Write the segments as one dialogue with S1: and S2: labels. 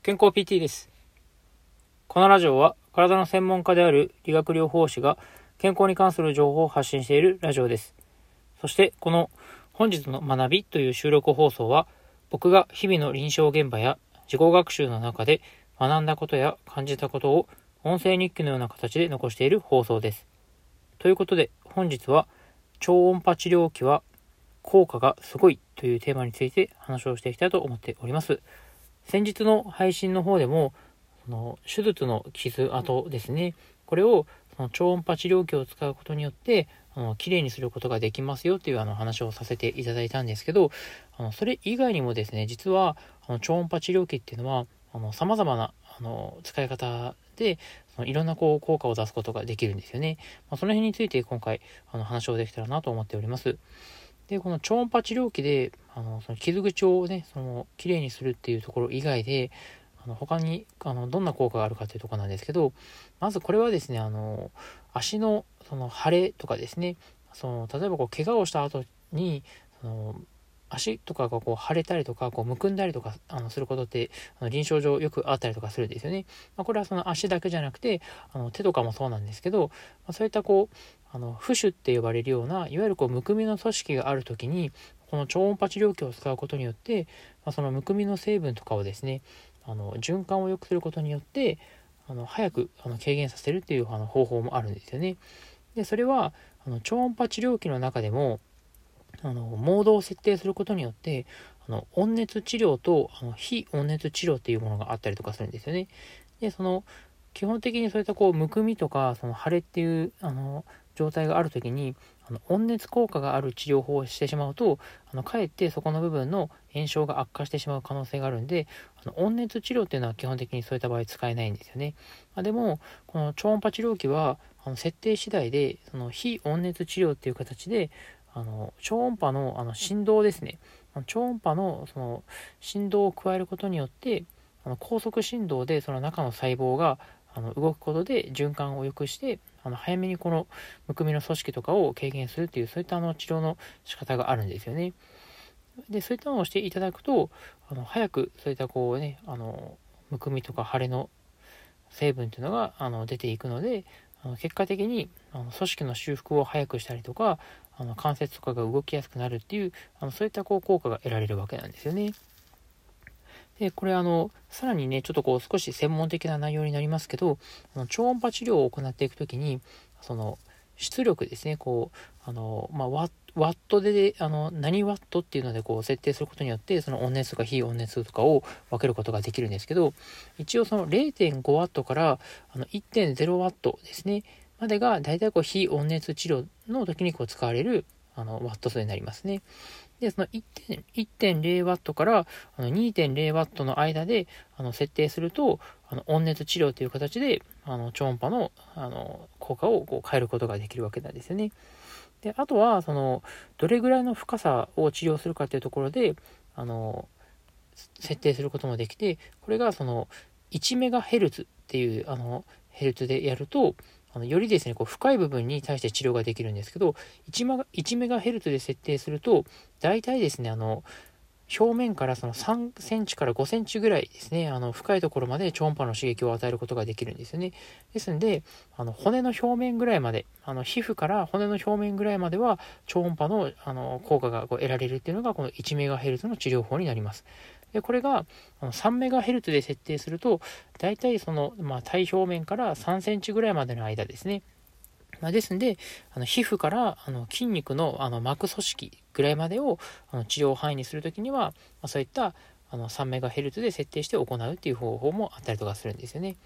S1: 健康 PT です。このラジオは体の専門家である理学療法士が健康に関する情報を発信しているラジオです。そしてこの本日の学びという収録放送は僕が日々の臨床現場や自己学習の中で学んだことや感じたことを音声日記のような形で残している放送です。ということで本日は超音波治療器は効果がすごいというテーマについて話をしていきたいと思っております。先日の配信の方でも、その手術の傷跡ですね、これをその超音波治療器を使うことによって、あの綺麗にすることができますよっていうあの話をさせていただいたんですけど、あのそれ以外にもですね、実はあの超音波治療器っていうのは、あの様々なあの使い方で、そのいろんなこう効果を出すことができるんですよね。まあ、その辺について今回あの話をできたらなと思っております。で、この超音波治療器で、あの、その傷口をね、その、綺麗にするっていうところ以外で、あの、他に、あの、どんな効果があるかというとこなんですけど、まずこれはですね、あの、足の、その、腫れとかですね、その、例えばこう、怪我をした後に、その、足とかがこう腫れたりとか、こうむくんだりとかあのすることって、あの臨床上よくあったりとかするんですよね。まあ、これはその足だけじゃなくて、あの手とかもそうなんですけど、まあ、そういったこう、あの、浮腫って呼ばれるような、いわゆるこう、むくみの組織がある時に、この超音波治療器を使うことによって、まあ、そのむくみの成分とかをですね、あの、循環を良くすることによって、あの、早くあの軽減させるっていうあの方法もあるんですよね。で、それは、あの超音波治療器の中でも、あの、モードを設定することによって、あの、温熱治療と、あの、非温熱治療っていうものがあったりとかするんですよね。で、その、基本的にそういったこう、むくみとか、その腫れっていう、あの、状態がある時にあの温熱効果がある治療法をしてしまうとあのかえってそこの部分の炎症が悪化してしまう可能性があるんであの温熱治療っていうのは基本的にそういった場合使えないんですよね、まあ、でもこの超音波治療器はあの設定次第でその非温熱治療っていう形であの超音波のあの振動ですね超音波のその振動を加えることによってあの高速振動でその中の細胞があの動くことで循環を良くしてあの早めにこのむくみの組織とかを軽減するっていうそういったあの治療の仕方があるんですよね。でそういったのをしていただくとあの早くそういったこうねあのむくみとか腫れの成分っていうのがあの出ていくのであの結果的にあの組織の修復を早くしたりとかあの関節とかが動きやすくなるっていうあのそういったこう効果が得られるわけなんですよね。で、これあの、さらにね、ちょっとこう少し専門的な内容になりますけど、あの超音波治療を行っていく時に、その、出力ですね、こう、あの、まあ、ワッワットで、あの、何ワットっていうのでこう設定することによって、その温熱とか非温熱とかを分けることができるんですけど、一応その0.5ワットからあの1.0ワットですね、までが大体こう非温熱治療の時にこう使われるあのワット数になりますね。で、その 1.0W から2 0ワットの間であの設定すると、あの温熱治療という形であの超音波のあの効果をこう変えることができるわけなんですよね。で、あとは、その、どれぐらいの深さを治療するかっていうところで、あの、設定することもできて、これがその、1メガヘルツっていう、あの、ヘルツでやると、あのよりですね、こう深い部分に対して治療ができるんですけど、1, マ1メガヘルツで設定すると、大体ですね、あの、表面からその3センチから5センチぐらいですね、あの深いところまで超音波の刺激を与えることができるんですよね。ですので、あの骨の表面ぐらいまで、あの皮膚から骨の表面ぐらいまでは超音波のあの効果がこう得られるっていうのがこの 1MHz の治療法になります。でこれが 3MHz で設定すると、大体その、まあ、体表面から3センチぐらいまでの間ですね。まあ、ですんで、あの皮膚からあの筋肉のあの膜組織ぐらいまでをあの治療範囲にするときには、まあ、そういったあの 3MHz で設定して行うっていう方法もあったりとかするんですよね。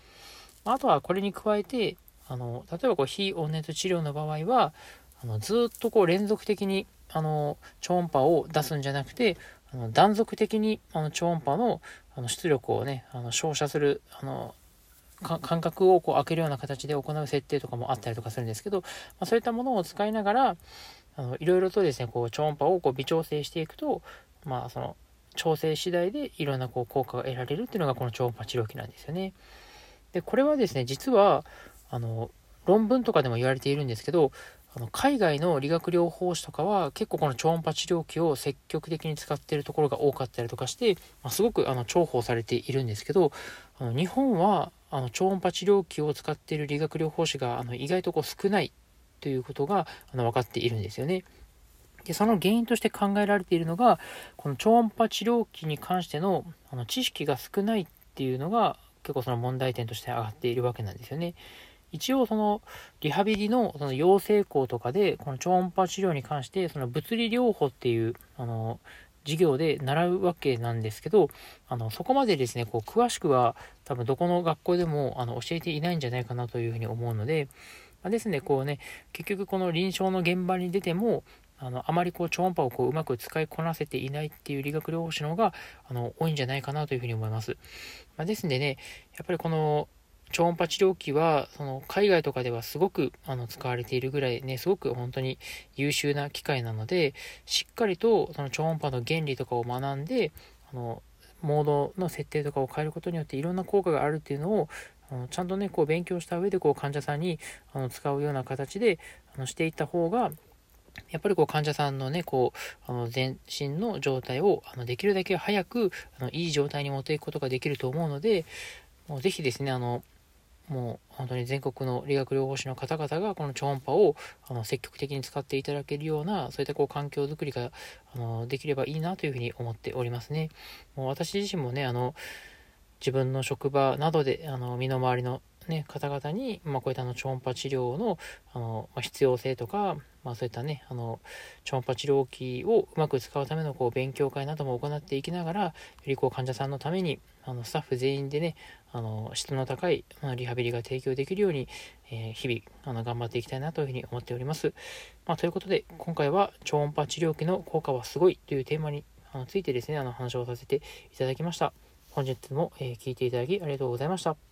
S1: あとはこれに加えて、あの例えばこう非温熱治療の場合は、あのずっとこう連続的にあの超音波を出すんじゃなくて、あの断続的にあの超音波のあの出力をね、あの照射するあの間隔をこう開けるような形で行う設定とかもあったりとかするんですけど、まあ、そういったものを使いながら、あのいろいろとですね、こう超音波をこう微調整していくと、まあその調整次第でいろんなこう効果が得られるっていうのがこの超音波治療器なんですよね。で、これはですね、実は、あの、論文とかでも言われているんですけど、あの海外の理学療法士とかは結構この超音波治療器を積極的に使っているところが多かったりとかして、まあ、すごくあの重宝されているんですけどあの日本はあの超音波治療器を使っている理学療法士があの意外とこう少ないということがあの分かっているんですよね。でその原因として考えられているのがこの超音波治療器に関してのあの知識が少ないっていうのが結構その問題点として上がっているわけなんですよね。一応そのリハビリのその養成校とかでこの超音波治療に関してその物理療法っていうあの授業で習うわけなんですけどあのそこまでですねこう詳しくは多分どこの学校でもあの教えていないんじゃないかなというふうに思うので、まあ、ですねこうね結局この臨床の現場に出てもあのあまりこう超音波をこううまく使いこなせていないっていう理学療法士の方があの多いんじゃないかなというふうに思います。まあ、ですんでねやっぱりこの超音波治療器はその海外とかではすごくあの使われているぐらいねすごく本当に優秀な機械なのでしっかりとその超音波の原理とかを学んであのモードの設定とかを変えることによっていろんな効果があるっていうのをあのちゃんとねこう勉強した上でこう患者さんにあの使うような形であのしていった方がやっぱりこう患者さんのね、こう、あの全身の状態をあのできるだけ早くあのいい状態に持っていくことができると思うので、もうぜひですね、あの、もう本当に全国の理学療法士の方々がこの超音波をあの積極的に使っていただけるようなそういったこう環境づくりがあのできればいいなというふうに思っておりますね。もう私自身もねあの自分の職場などであの身の回りのね、方々に、まあ、こういったあの超音波治療のあの、まあ、必要性とか、まあ、そういったね、あの超音波治療器をうまく使うためのこう勉強会なども行っていきながら、よりこう患者さんのために、あのスタッフ全員でね、あの質の高い、まあ、リハビリが提供できるように、えー、日々あの頑張っていきたいなというふうに思っております。まあ、ということで、今回は超音波治療器の効果はすごいというテーマにあのついてですね、あの話をさせていただきました。本日も、えー、聞いていただきありがとうございました。